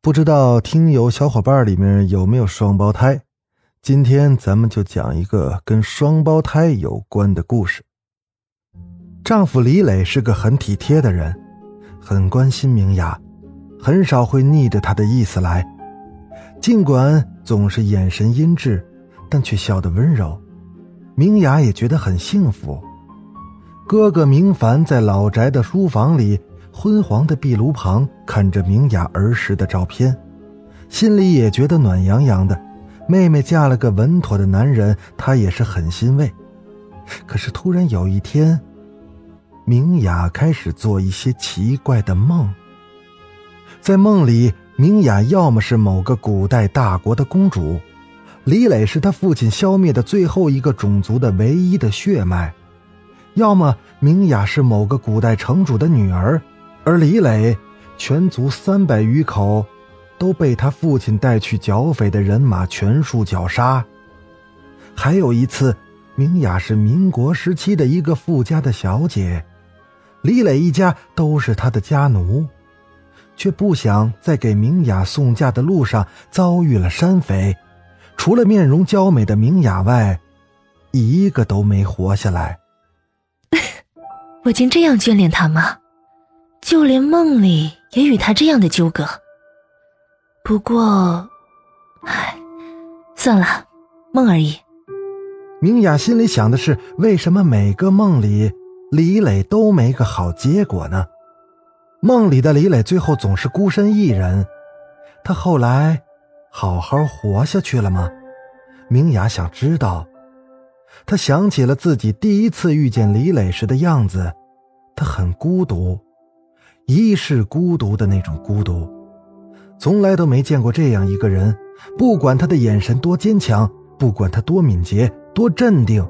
不知道听友小伙伴里面有没有双胞胎？今天咱们就讲一个跟双胞胎有关的故事。丈夫李磊是个很体贴的人，很关心明雅，很少会逆着她的意思来。尽管总是眼神阴鸷，但却笑得温柔。明雅也觉得很幸福。哥哥明凡在老宅的书房里。昏黄的壁炉旁，看着明雅儿时的照片，心里也觉得暖洋洋的。妹妹嫁了个稳妥的男人，她也是很欣慰。可是突然有一天，明雅开始做一些奇怪的梦。在梦里，明雅要么是某个古代大国的公主，李磊是他父亲消灭的最后一个种族的唯一的血脉；要么明雅是某个古代城主的女儿。而李磊，全族三百余口，都被他父亲带去剿匪的人马全数绞杀。还有一次，明雅是民国时期的一个富家的小姐，李磊一家都是她的家奴，却不想在给明雅送嫁的路上遭遇了山匪，除了面容娇美的明雅外，一个都没活下来。我竟这样眷恋他吗？就连梦里也与他这样的纠葛。不过，唉，算了，梦而已。明雅心里想的是：为什么每个梦里李磊都没个好结果呢？梦里的李磊最后总是孤身一人，他后来好好活下去了吗？明雅想知道。他想起了自己第一次遇见李磊时的样子，他很孤独。一世孤独的那种孤独，从来都没见过这样一个人。不管他的眼神多坚强，不管他多敏捷、多镇定，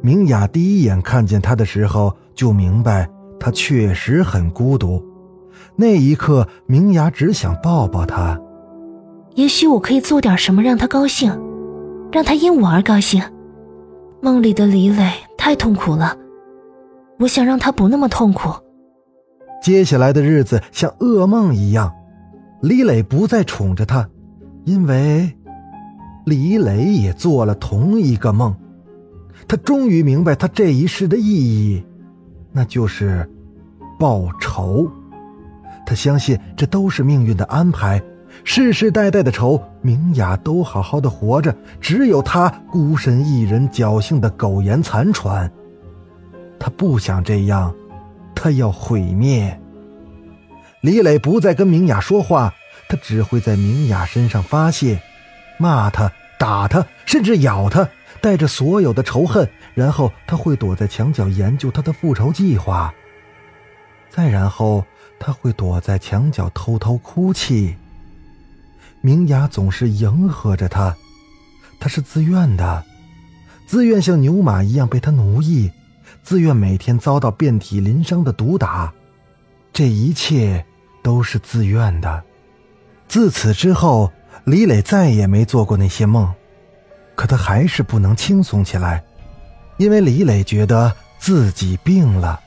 明雅第一眼看见他的时候就明白他确实很孤独。那一刻，明雅只想抱抱他。也许我可以做点什么让他高兴，让他因我而高兴。梦里的李磊太痛苦了，我想让他不那么痛苦。接下来的日子像噩梦一样，李磊不再宠着她，因为李磊也做了同一个梦。他终于明白他这一世的意义，那就是报仇。他相信这都是命运的安排，世世代代的仇，明雅都好好的活着，只有他孤身一人，侥幸的苟延残喘。他不想这样。他要毁灭。李磊不再跟明雅说话，他只会在明雅身上发泄，骂他、打他，甚至咬他，带着所有的仇恨。然后他会躲在墙角研究他的复仇计划。再然后他会躲在墙角偷偷哭泣。明雅总是迎合着他，他是自愿的，自愿像牛马一样被他奴役。自愿每天遭到遍体鳞伤的毒打，这一切都是自愿的。自此之后，李磊再也没做过那些梦，可他还是不能轻松起来，因为李磊觉得自己病了。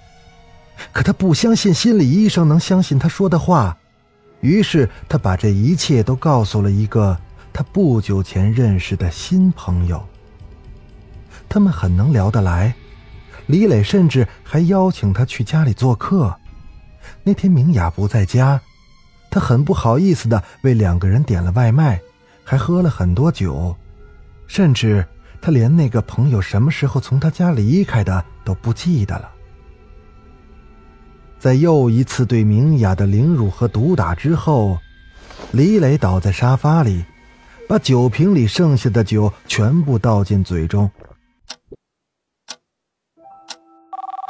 可他不相信心理医生能相信他说的话，于是他把这一切都告诉了一个他不久前认识的新朋友。他们很能聊得来。李磊甚至还邀请他去家里做客。那天明雅不在家，他很不好意思的为两个人点了外卖，还喝了很多酒，甚至他连那个朋友什么时候从他家离开的都不记得了。在又一次对明雅的凌辱和毒打之后，李磊倒在沙发里，把酒瓶里剩下的酒全部倒进嘴中。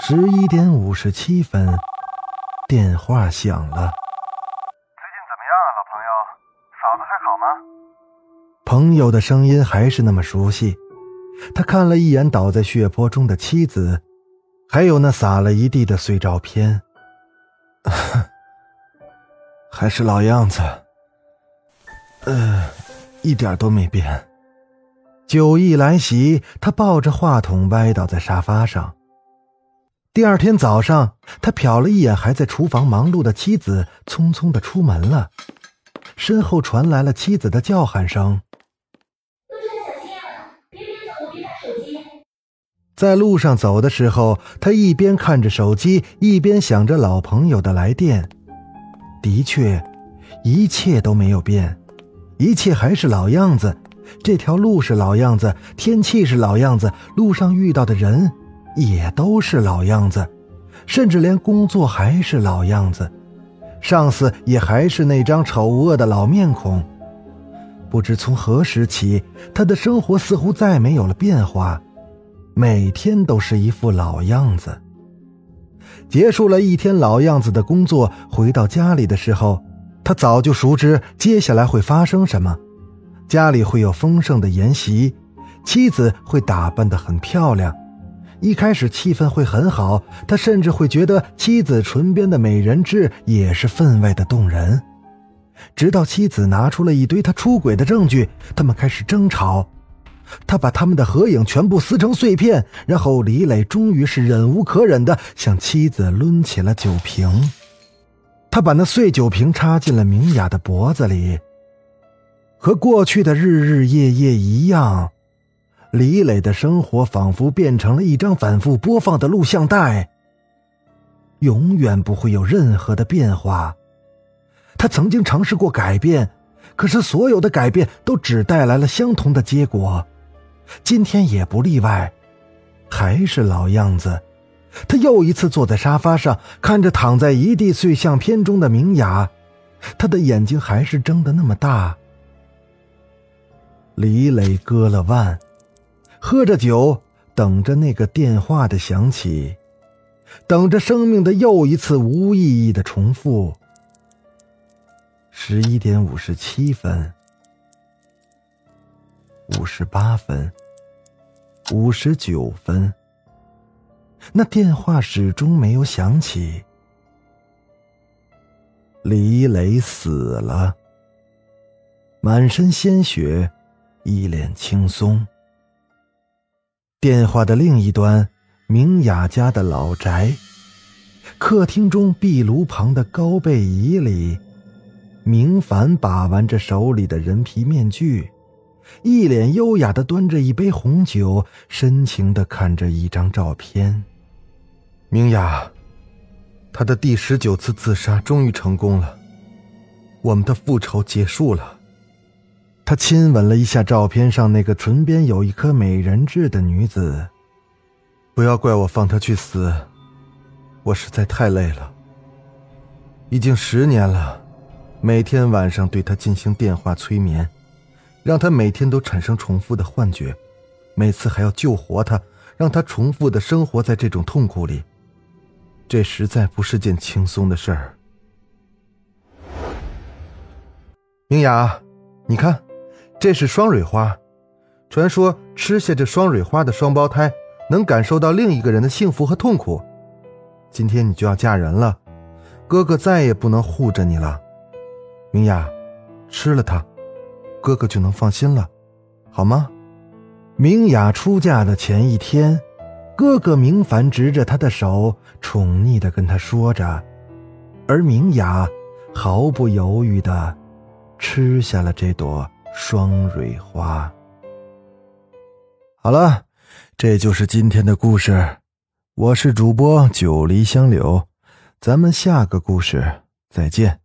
十一点五十七分，电话响了。最近怎么样啊，老朋友？嫂子还好吗？朋友的声音还是那么熟悉。他看了一眼倒在血泊中的妻子，还有那撒了一地的碎照片，还是老样子，呃，一点都没变。酒意来袭，他抱着话筒歪倒在沙发上。第二天早上，他瞟了一眼还在厨房忙碌的妻子，匆匆的出门了。身后传来了妻子的叫喊声：“路上小心啊，别边走边看手机。”在路上走的时候，他一边看着手机，一边想着老朋友的来电。的确，一切都没有变，一切还是老样子。这条路是老样子，天气是老样子，路上遇到的人。也都是老样子，甚至连工作还是老样子，上司也还是那张丑恶的老面孔。不知从何时起，他的生活似乎再没有了变化，每天都是一副老样子。结束了一天老样子的工作，回到家里的时候，他早就熟知接下来会发生什么：家里会有丰盛的筵席，妻子会打扮得很漂亮。一开始气氛会很好，他甚至会觉得妻子唇边的美人痣也是分外的动人。直到妻子拿出了一堆他出轨的证据，他们开始争吵。他把他们的合影全部撕成碎片，然后李磊终于是忍无可忍的向妻子抡起了酒瓶。他把那碎酒瓶插进了明雅的脖子里，和过去的日日夜夜一样。李磊的生活仿佛变成了一张反复播放的录像带，永远不会有任何的变化。他曾经尝试过改变，可是所有的改变都只带来了相同的结果，今天也不例外，还是老样子。他又一次坐在沙发上，看着躺在一地碎相片中的明雅，他的眼睛还是睁得那么大。李磊割了腕。喝着酒，等着那个电话的响起，等着生命的又一次无意义的重复。十一点五十七分，五十八分，五十九分，那电话始终没有响起。李磊死了，满身鲜血，一脸轻松。电话的另一端，明雅家的老宅，客厅中壁炉旁的高背椅里，明凡把玩着手里的人皮面具，一脸优雅的端着一杯红酒，深情的看着一张照片。明雅，他的第十九次自杀终于成功了，我们的复仇结束了。他亲吻了一下照片上那个唇边有一颗美人痣的女子。不要怪我放她去死，我实在太累了。已经十年了，每天晚上对她进行电话催眠，让她每天都产生重复的幻觉，每次还要救活她，让她重复的生活在这种痛苦里。这实在不是件轻松的事儿。明雅，你看。这是双蕊花，传说吃下这双蕊花的双胞胎能感受到另一个人的幸福和痛苦。今天你就要嫁人了，哥哥再也不能护着你了。明雅，吃了它，哥哥就能放心了，好吗？明雅出嫁的前一天，哥哥明凡执着她的手，宠溺的跟她说着，而明雅毫不犹豫的吃下了这朵。双蕊花。好了，这就是今天的故事。我是主播九黎香柳，咱们下个故事再见。